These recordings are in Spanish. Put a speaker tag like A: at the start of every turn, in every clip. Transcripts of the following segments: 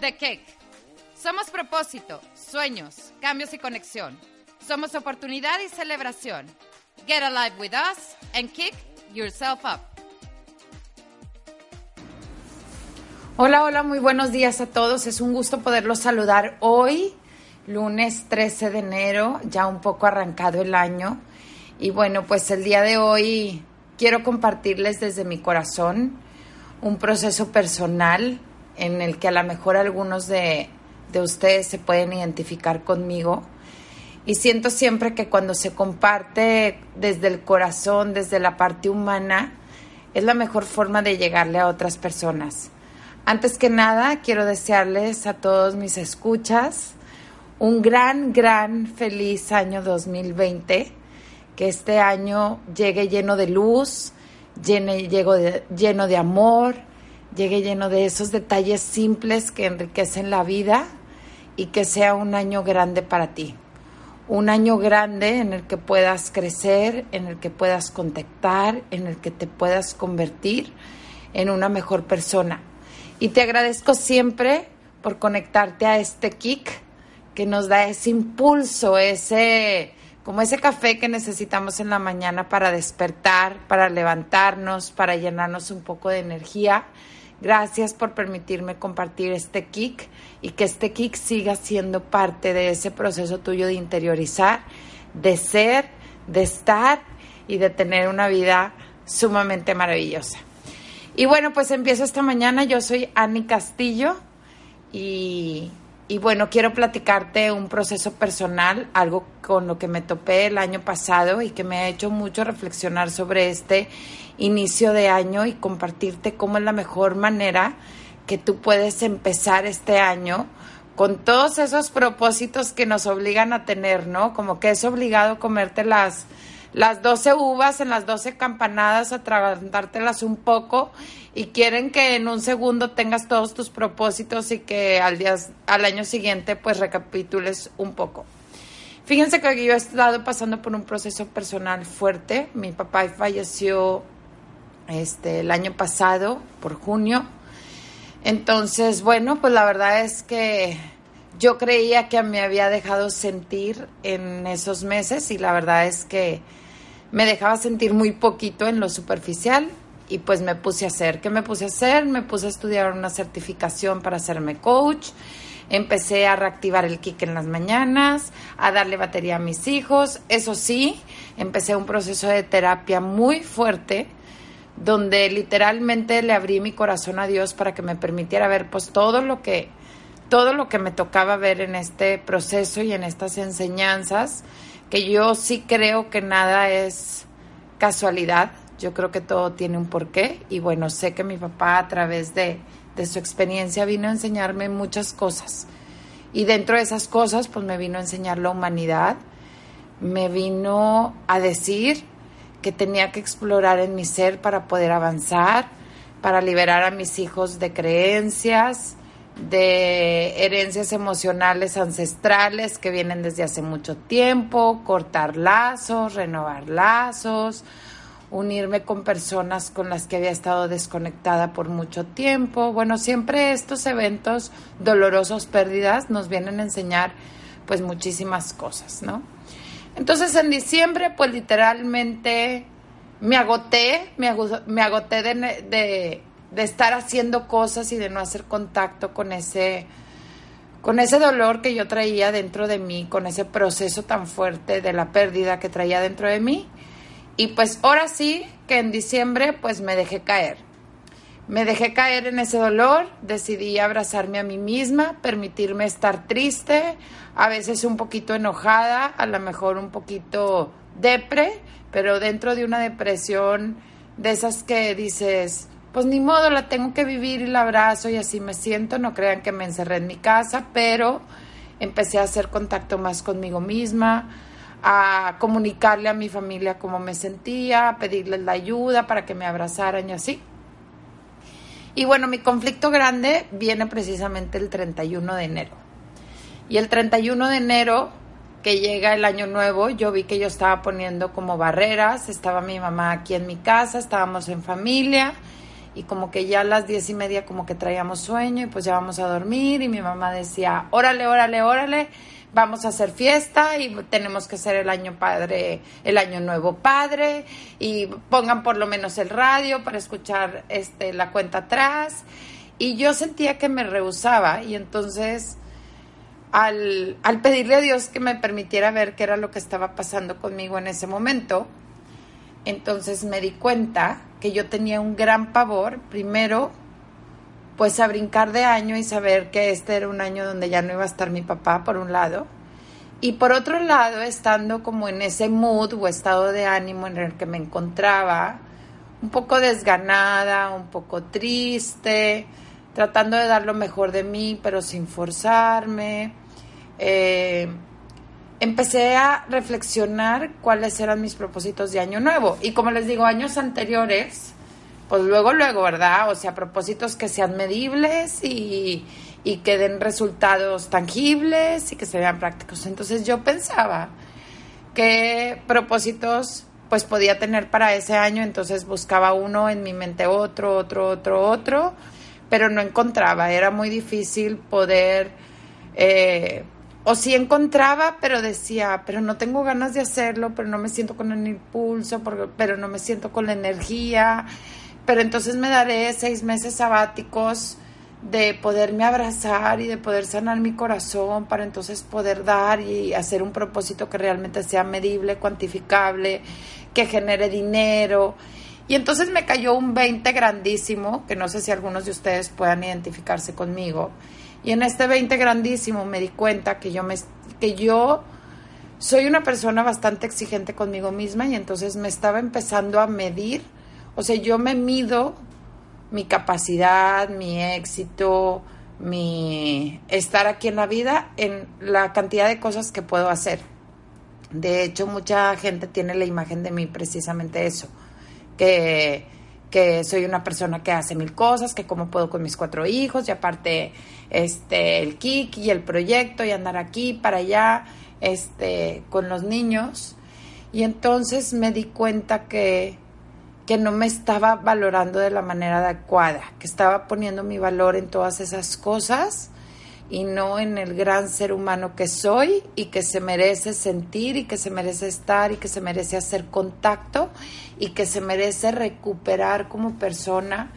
A: The Kick. Somos propósito, sueños, cambios y conexión. Somos oportunidad y celebración. Get alive with us and kick yourself up. Hola, hola, muy buenos días a todos. Es un gusto poderlos saludar hoy, lunes 13 de enero, ya un poco arrancado el año. Y bueno, pues el día de hoy quiero compartirles desde mi corazón un proceso personal en el que a lo mejor algunos de, de ustedes se pueden identificar conmigo. Y siento siempre que cuando se comparte desde el corazón, desde la parte humana, es la mejor forma de llegarle a otras personas. Antes que nada, quiero desearles a todos mis escuchas un gran, gran feliz año 2020. Que este año llegue lleno de luz, de, lleno de amor, llegue lleno de esos detalles simples que enriquecen la vida y que sea un año grande para ti. Un año grande en el que puedas crecer, en el que puedas contactar, en el que te puedas convertir en una mejor persona. Y te agradezco siempre por conectarte a este kick que nos da ese impulso, ese como ese café que necesitamos en la mañana para despertar, para levantarnos, para llenarnos un poco de energía Gracias por permitirme compartir este kick y que este kick siga siendo parte de ese proceso tuyo de interiorizar, de ser, de estar y de tener una vida sumamente maravillosa. Y bueno, pues empiezo esta mañana. Yo soy Annie Castillo y, y bueno, quiero platicarte un proceso personal, algo con lo que me topé el año pasado y que me ha hecho mucho reflexionar sobre este inicio de año y compartirte cómo es la mejor manera que tú puedes empezar este año con todos esos propósitos que nos obligan a tener, ¿no? Como que es obligado comerte las, las 12 uvas en las 12 campanadas, atragantártelas un poco y quieren que en un segundo tengas todos tus propósitos y que al, día, al año siguiente pues recapitules un poco. Fíjense que yo he estado pasando por un proceso personal fuerte. Mi papá falleció este, el año pasado, por junio. Entonces, bueno, pues la verdad es que yo creía que me había dejado sentir en esos meses y la verdad es que me dejaba sentir muy poquito en lo superficial y pues me puse a hacer. ¿Qué me puse a hacer? Me puse a estudiar una certificación para hacerme coach. Empecé a reactivar el kick en las mañanas, a darle batería a mis hijos. Eso sí, empecé un proceso de terapia muy fuerte donde literalmente le abrí mi corazón a Dios para que me permitiera ver pues todo lo que todo lo que me tocaba ver en este proceso y en estas enseñanzas, que yo sí creo que nada es casualidad, yo creo que todo tiene un porqué. Y bueno, sé que mi papá a través de, de su experiencia vino a enseñarme muchas cosas. Y dentro de esas cosas pues me vino a enseñar la humanidad, me vino a decir que tenía que explorar en mi ser para poder avanzar, para liberar a mis hijos de creencias, de herencias emocionales ancestrales que vienen desde hace mucho tiempo, cortar lazos, renovar lazos, unirme con personas con las que había estado desconectada por mucho tiempo. Bueno, siempre estos eventos dolorosos, pérdidas, nos vienen a enseñar pues muchísimas cosas, ¿no? Entonces en diciembre, pues literalmente me agoté, me, agoté de, estar haciendo cosas y de no hacer contacto con ese, con ese dolor que yo traía dentro de mí, con ese proceso tan fuerte de la pérdida que traía dentro de mí. Y pues ahora sí que en diciembre pues me dejé caer. Me dejé caer en ese dolor, decidí abrazarme a mí misma, permitirme estar triste, a veces un poquito enojada, a lo mejor un poquito depre, pero dentro de una depresión de esas que dices, pues ni modo, la tengo que vivir y la abrazo y así me siento, no crean que me encerré en mi casa, pero empecé a hacer contacto más conmigo misma, a comunicarle a mi familia cómo me sentía, a pedirles la ayuda para que me abrazaran y así. Y bueno, mi conflicto grande viene precisamente el 31 de enero. Y el 31 de enero, que llega el año nuevo, yo vi que yo estaba poniendo como barreras, estaba mi mamá aquí en mi casa, estábamos en familia y como que ya a las diez y media como que traíamos sueño y pues ya vamos a dormir y mi mamá decía, órale, órale, órale, vamos a hacer fiesta y tenemos que hacer el año padre, el año nuevo padre y pongan por lo menos el radio para escuchar este la cuenta atrás. Y yo sentía que me rehusaba y entonces al, al pedirle a Dios que me permitiera ver qué era lo que estaba pasando conmigo en ese momento, entonces me di cuenta que yo tenía un gran pavor, primero, pues a brincar de año y saber que este era un año donde ya no iba a estar mi papá, por un lado, y por otro lado, estando como en ese mood o estado de ánimo en el que me encontraba, un poco desganada, un poco triste, tratando de dar lo mejor de mí, pero sin forzarme. Eh, empecé a reflexionar cuáles eran mis propósitos de año nuevo. Y como les digo, años anteriores, pues luego, luego, ¿verdad? O sea, propósitos que sean medibles y, y que den resultados tangibles y que se vean prácticos. Entonces yo pensaba qué propósitos pues podía tener para ese año, entonces buscaba uno en mi mente, otro, otro, otro, otro, pero no encontraba, era muy difícil poder eh, o sí encontraba, pero decía, pero no tengo ganas de hacerlo, pero no me siento con el impulso, pero no me siento con la energía, pero entonces me daré seis meses sabáticos de poderme abrazar y de poder sanar mi corazón para entonces poder dar y hacer un propósito que realmente sea medible, cuantificable, que genere dinero. Y entonces me cayó un 20 grandísimo, que no sé si algunos de ustedes puedan identificarse conmigo y en este 20 grandísimo me di cuenta que yo, me, que yo soy una persona bastante exigente conmigo misma y entonces me estaba empezando a medir, o sea, yo me mido mi capacidad, mi éxito, mi estar aquí en la vida en la cantidad de cosas que puedo hacer. De hecho, mucha gente tiene la imagen de mí precisamente eso, que que soy una persona que hace mil cosas, que como puedo con mis cuatro hijos y aparte este el kick y el proyecto y andar aquí para allá este con los niños. Y entonces me di cuenta que que no me estaba valorando de la manera adecuada, que estaba poniendo mi valor en todas esas cosas y no en el gran ser humano que soy y que se merece sentir y que se merece estar y que se merece hacer contacto y que se merece recuperar como persona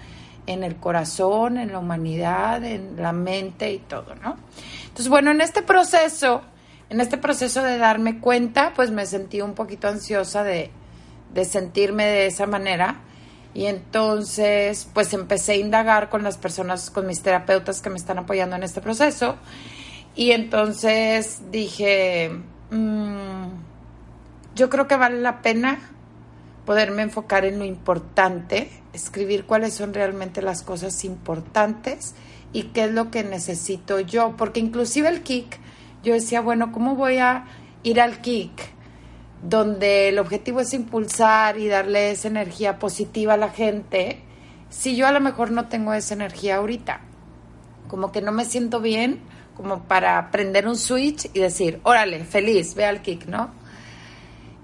A: en el corazón, en la humanidad, en la mente y todo, ¿no? Entonces, bueno, en este proceso, en este proceso de darme cuenta, pues me sentí un poquito ansiosa de, de sentirme de esa manera y entonces, pues empecé a indagar con las personas, con mis terapeutas que me están apoyando en este proceso. Y entonces dije, mm, yo creo que vale la pena poderme enfocar en lo importante, escribir cuáles son realmente las cosas importantes y qué es lo que necesito yo. Porque inclusive el kick, yo decía, bueno, ¿cómo voy a ir al kick? Donde el objetivo es impulsar y darle esa energía positiva a la gente, si yo a lo mejor no tengo esa energía ahorita, como que no me siento bien como para prender un switch y decir, órale, feliz, ve al kick, ¿no?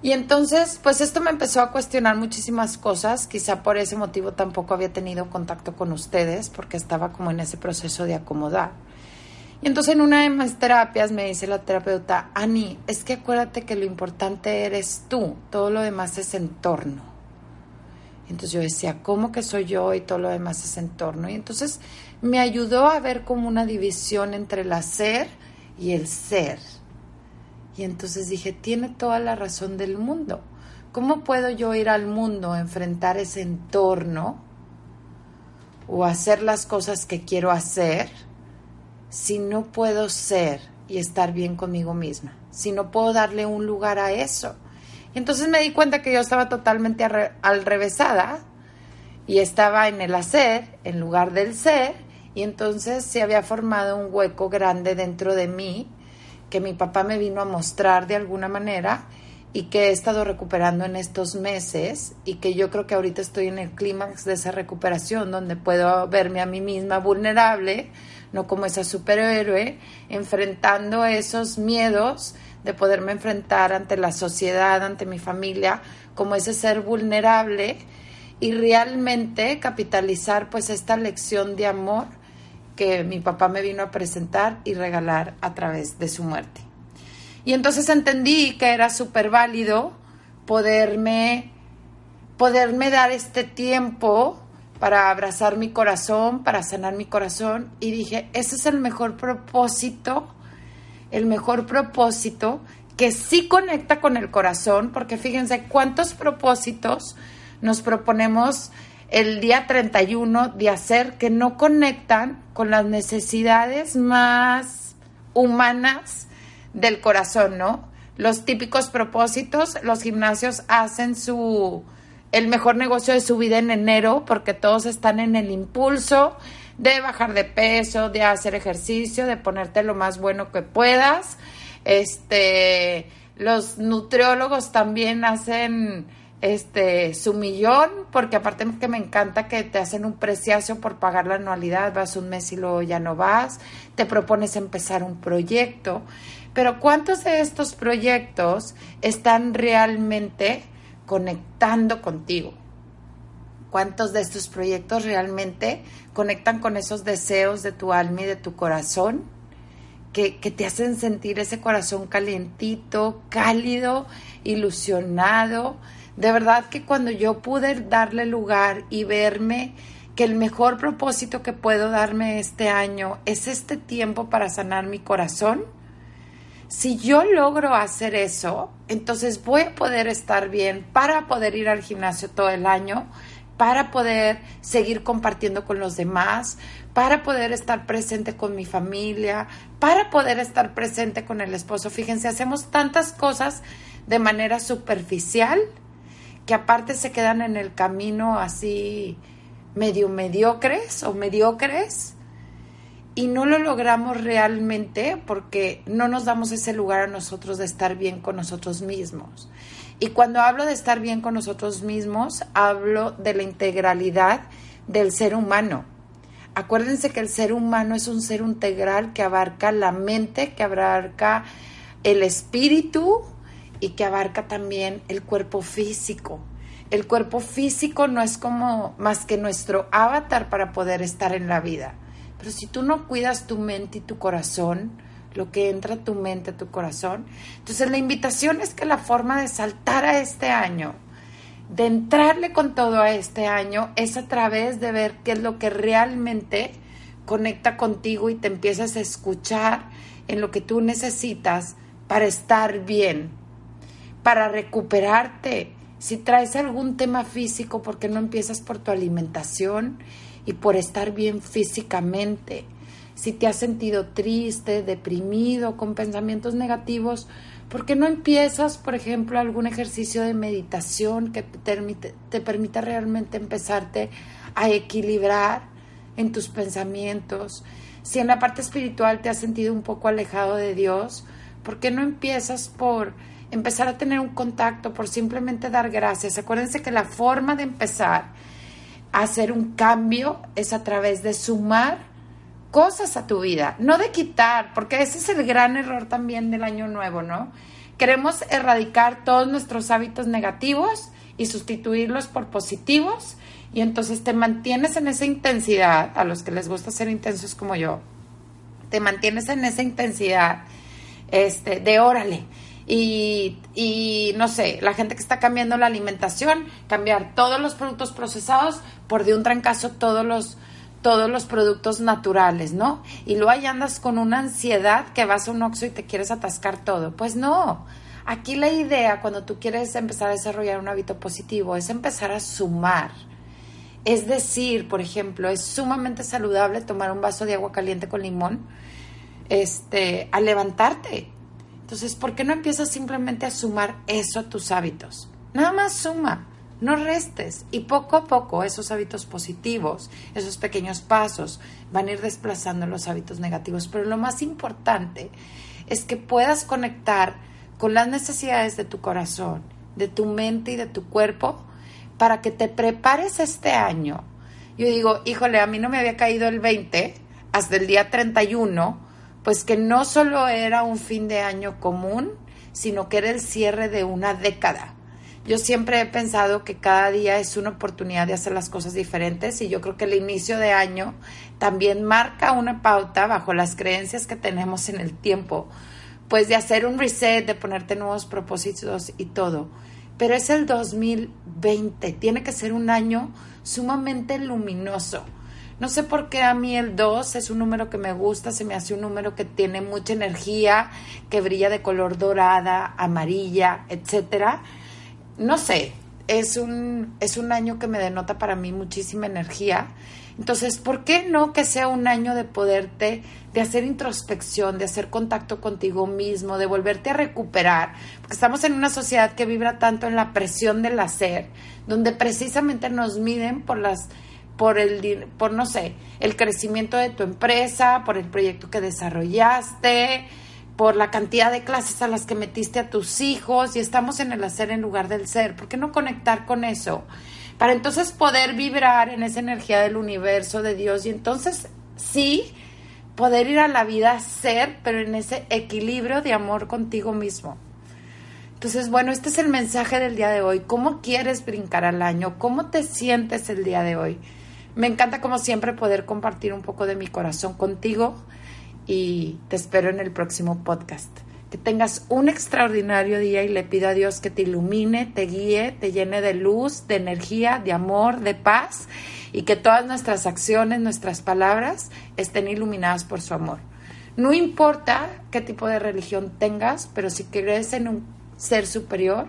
A: Y entonces, pues esto me empezó a cuestionar muchísimas cosas, quizá por ese motivo tampoco había tenido contacto con ustedes, porque estaba como en ese proceso de acomodar. Y entonces en una de mis terapias me dice la terapeuta, Ani, es que acuérdate que lo importante eres tú, todo lo demás es entorno. entonces yo decía, ¿cómo que soy yo y todo lo demás es entorno? Y entonces me ayudó a ver como una división entre el hacer y el ser. Y entonces dije, tiene toda la razón del mundo. ¿Cómo puedo yo ir al mundo a enfrentar ese entorno o hacer las cosas que quiero hacer? Si no puedo ser y estar bien conmigo misma? Si no puedo darle un lugar a eso. Y entonces me di cuenta que yo estaba totalmente al revésada y estaba en el hacer en lugar del ser y entonces se había formado un hueco grande dentro de mí que mi papá me vino a mostrar de alguna manera y que he estado recuperando en estos meses y que yo creo que ahorita estoy en el clímax de esa recuperación donde puedo verme a mí misma vulnerable, no como esa superhéroe, enfrentando esos miedos de poderme enfrentar ante la sociedad, ante mi familia, como ese ser vulnerable y realmente capitalizar pues esta lección de amor que mi papá me vino a presentar y regalar a través de su muerte. Y entonces entendí que era súper válido poderme, poderme dar este tiempo para abrazar mi corazón, para sanar mi corazón. Y dije, ese es el mejor propósito, el mejor propósito que sí conecta con el corazón, porque fíjense cuántos propósitos nos proponemos el día 31 de hacer que no conectan con las necesidades más humanas del corazón, ¿no? Los típicos propósitos, los gimnasios hacen su el mejor negocio de su vida en enero porque todos están en el impulso de bajar de peso, de hacer ejercicio, de ponerte lo más bueno que puedas. Este, los nutriólogos también hacen este su millón, porque aparte que me encanta que te hacen un preciazo por pagar la anualidad, vas un mes y luego ya no vas, te propones empezar un proyecto, pero ¿cuántos de estos proyectos están realmente conectando contigo? ¿Cuántos de estos proyectos realmente conectan con esos deseos de tu alma y de tu corazón? Que, que te hacen sentir ese corazón calientito, cálido, ilusionado, de verdad que cuando yo pude darle lugar y verme que el mejor propósito que puedo darme este año es este tiempo para sanar mi corazón, si yo logro hacer eso, entonces voy a poder estar bien para poder ir al gimnasio todo el año, para poder seguir compartiendo con los demás, para poder estar presente con mi familia, para poder estar presente con el esposo. Fíjense, hacemos tantas cosas de manera superficial que aparte se quedan en el camino así medio mediocres o mediocres y no lo logramos realmente porque no nos damos ese lugar a nosotros de estar bien con nosotros mismos. Y cuando hablo de estar bien con nosotros mismos, hablo de la integralidad del ser humano. Acuérdense que el ser humano es un ser integral que abarca la mente, que abarca el espíritu, y que abarca también el cuerpo físico. El cuerpo físico no es como más que nuestro avatar para poder estar en la vida. Pero si tú no cuidas tu mente y tu corazón, lo que entra a tu mente, a tu corazón, entonces la invitación es que la forma de saltar a este año, de entrarle con todo a este año, es a través de ver qué es lo que realmente conecta contigo y te empiezas a escuchar en lo que tú necesitas para estar bien, para recuperarte. Si traes algún tema físico, ¿por qué no empiezas por tu alimentación y por estar bien físicamente? Si te has sentido triste, deprimido, con pensamientos negativos, ¿por qué no empiezas, por ejemplo, algún ejercicio de meditación que te, permita realmente empezarte a equilibrar en tus pensamientos? Si en la parte espiritual te has sentido un poco alejado de Dios, ¿por qué no empiezas por empezar a tener un contacto, por simplemente dar gracias. Acuérdense que la forma de empezar hacer un cambio es a través de sumar cosas a tu vida, no de quitar, porque ese es el gran error también del año nuevo, ¿no? Queremos erradicar todos nuestros hábitos negativos y sustituirlos por positivos y entonces te mantienes en esa intensidad, a los que les gusta ser intensos como yo, te mantienes en esa intensidad este, de órale, y, no sé, la gente que está cambiando la alimentación, cambiar todos los productos procesados por de un trancazo todos los todos los productos naturales, ¿no? Y luego ahí andas con una ansiedad que vas a un oxo y te quieres atascar todo. Pues no. Aquí la idea cuando tú quieres empezar a desarrollar un hábito positivo es empezar a sumar. Es decir, por ejemplo, es sumamente saludable tomar un vaso de agua caliente con limón este, al levantarte. Entonces, ¿por qué no empiezas simplemente a sumar eso a tus hábitos? Nada más suma, no restes y poco a poco esos hábitos positivos, esos pequeños pasos van a ir desplazando los hábitos negativos. Pero lo más importante es que puedas conectar con las necesidades de tu corazón, de tu mente y de tu cuerpo para que te prepares este año. Yo digo, híjole, a mí no me había caído el 20 hasta el día 31 pues que no solo era un fin de año común, sino que era el cierre de una década. Yo siempre he pensado que cada día es una oportunidad de hacer las cosas diferentes y yo creo que el inicio de año también marca una pauta bajo las creencias que tenemos en el tiempo, pues de hacer un reset, de ponerte nuevos propósitos y todo. Pero es el 2020, tiene que ser un año sumamente luminoso. No sé por qué a mí el 2 es un número que me gusta, se me hace un número que tiene mucha energía, que brilla de color dorada, amarilla, etcétera no sé, es un, es un año que me denota para mí muchísima energía. Entonces, ¿por qué no que sea un año de poderte, de hacer introspección, de hacer contacto contigo mismo, de volverte a recuperar? Porque estamos en una sociedad que vibra tanto en la presión del hacer, donde precisamente nos miden por las por el por no sé, el crecimiento de tu empresa, por el proyecto que desarrollaste, por la cantidad de clases a las que metiste a tus hijos y estamos en el hacer en lugar del ser. ¿Por qué no conectar con eso? Para entonces poder vibrar en esa energía del universo, de Dios y entonces sí poder ir a la vida ser, pero en ese equilibrio de amor contigo mismo. Entonces, bueno, este es el mensaje del día de hoy. ¿Cómo quieres brincar al año? ¿Cómo te sientes el día de hoy? Me encanta, como siempre, poder compartir un poco de mi corazón contigo y te espero en el próximo podcast. Que tengas un extraordinario día y le pido a Dios que te ilumine, te guíe, te llene de luz, de energía, de amor, de paz y que todas nuestras acciones, nuestras palabras estén iluminadas por su amor. No importa qué tipo de religión tengas, pero si crees en un ser superior,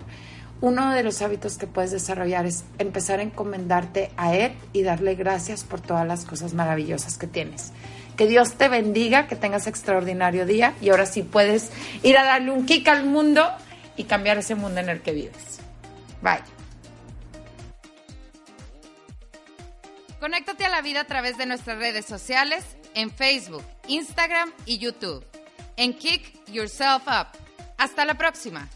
A: uno de los hábitos que puedes desarrollar es empezar a encomendarte a Él y darle gracias por todas las cosas maravillosas que tienes. Que Dios te bendiga, que tengas extraordinario día y ahora sí puedes ir a darle un kick al mundo y cambiar ese mundo en el que vives. Bye. Conéctate a la vida a través de nuestras redes sociales en Facebook, Instagram y YouTube. En Kick Yourself Up. Hasta la próxima.